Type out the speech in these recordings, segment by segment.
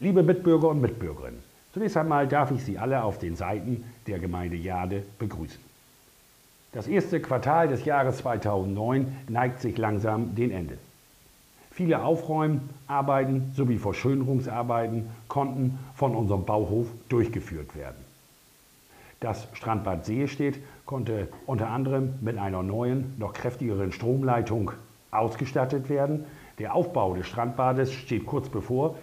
Liebe Mitbürger und Mitbürgerinnen, zunächst einmal darf ich Sie alle auf den Seiten der Gemeinde Jade begrüßen. Das erste Quartal des Jahres 2009 neigt sich langsam dem Ende. Viele Aufräumarbeiten sowie Verschönerungsarbeiten konnten von unserem Bauhof durchgeführt werden. Das Strandbad Seestedt konnte unter anderem mit einer neuen, noch kräftigeren Stromleitung ausgestattet werden. Der Aufbau des Strandbades steht kurz bevor,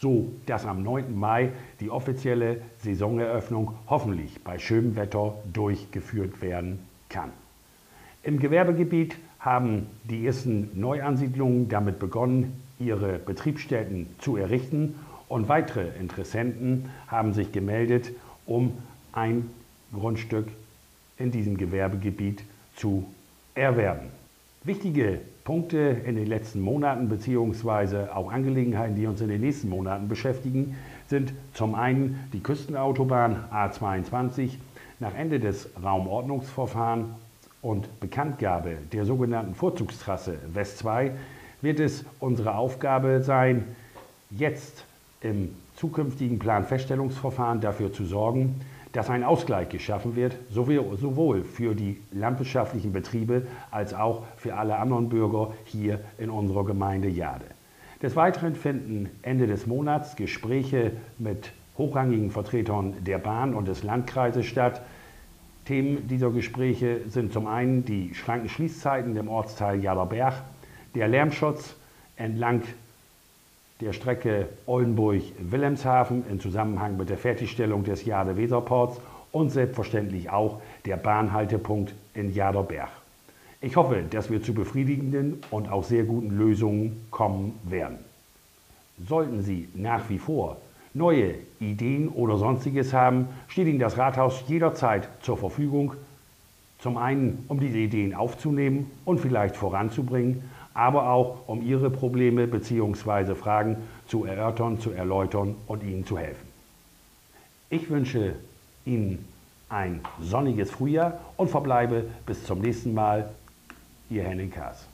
so dass am 9. Mai die offizielle Saisoneröffnung hoffentlich bei schönem Wetter durchgeführt werden kann. Im Gewerbegebiet haben die ersten Neuansiedlungen damit begonnen, ihre Betriebsstätten zu errichten und weitere Interessenten haben sich gemeldet, um ein Grundstück in diesem Gewerbegebiet zu erwerben. Wichtige Punkte in den letzten Monaten bzw. auch Angelegenheiten, die uns in den nächsten Monaten beschäftigen, sind zum einen die Küstenautobahn A22 nach Ende des Raumordnungsverfahrens und Bekanntgabe der sogenannten Vorzugstrasse West 2 wird es unsere Aufgabe sein, jetzt im zukünftigen Planfeststellungsverfahren dafür zu sorgen, dass ein Ausgleich geschaffen wird, sowohl für die landwirtschaftlichen Betriebe als auch für alle anderen Bürger hier in unserer Gemeinde Jade. Des Weiteren finden Ende des Monats Gespräche mit hochrangigen Vertretern der Bahn und des Landkreises statt. Themen dieser Gespräche sind zum einen die schlanken Schließzeiten im Ortsteil Jaderberg, der Lärmschutz entlang der Strecke Oldenburg-Wilhelmshaven in Zusammenhang mit der Fertigstellung des Jade-Weserports und selbstverständlich auch der Bahnhaltepunkt in Jaderberg. Ich hoffe, dass wir zu befriedigenden und auch sehr guten Lösungen kommen werden. Sollten Sie nach wie vor neue Ideen oder sonstiges haben, steht Ihnen das Rathaus jederzeit zur Verfügung. Zum einen, um diese Ideen aufzunehmen und vielleicht voranzubringen, aber auch um Ihre Probleme bzw. Fragen zu erörtern, zu erläutern und Ihnen zu helfen. Ich wünsche Ihnen ein sonniges Frühjahr und verbleibe bis zum nächsten Mal. Ihr Henning Kaas.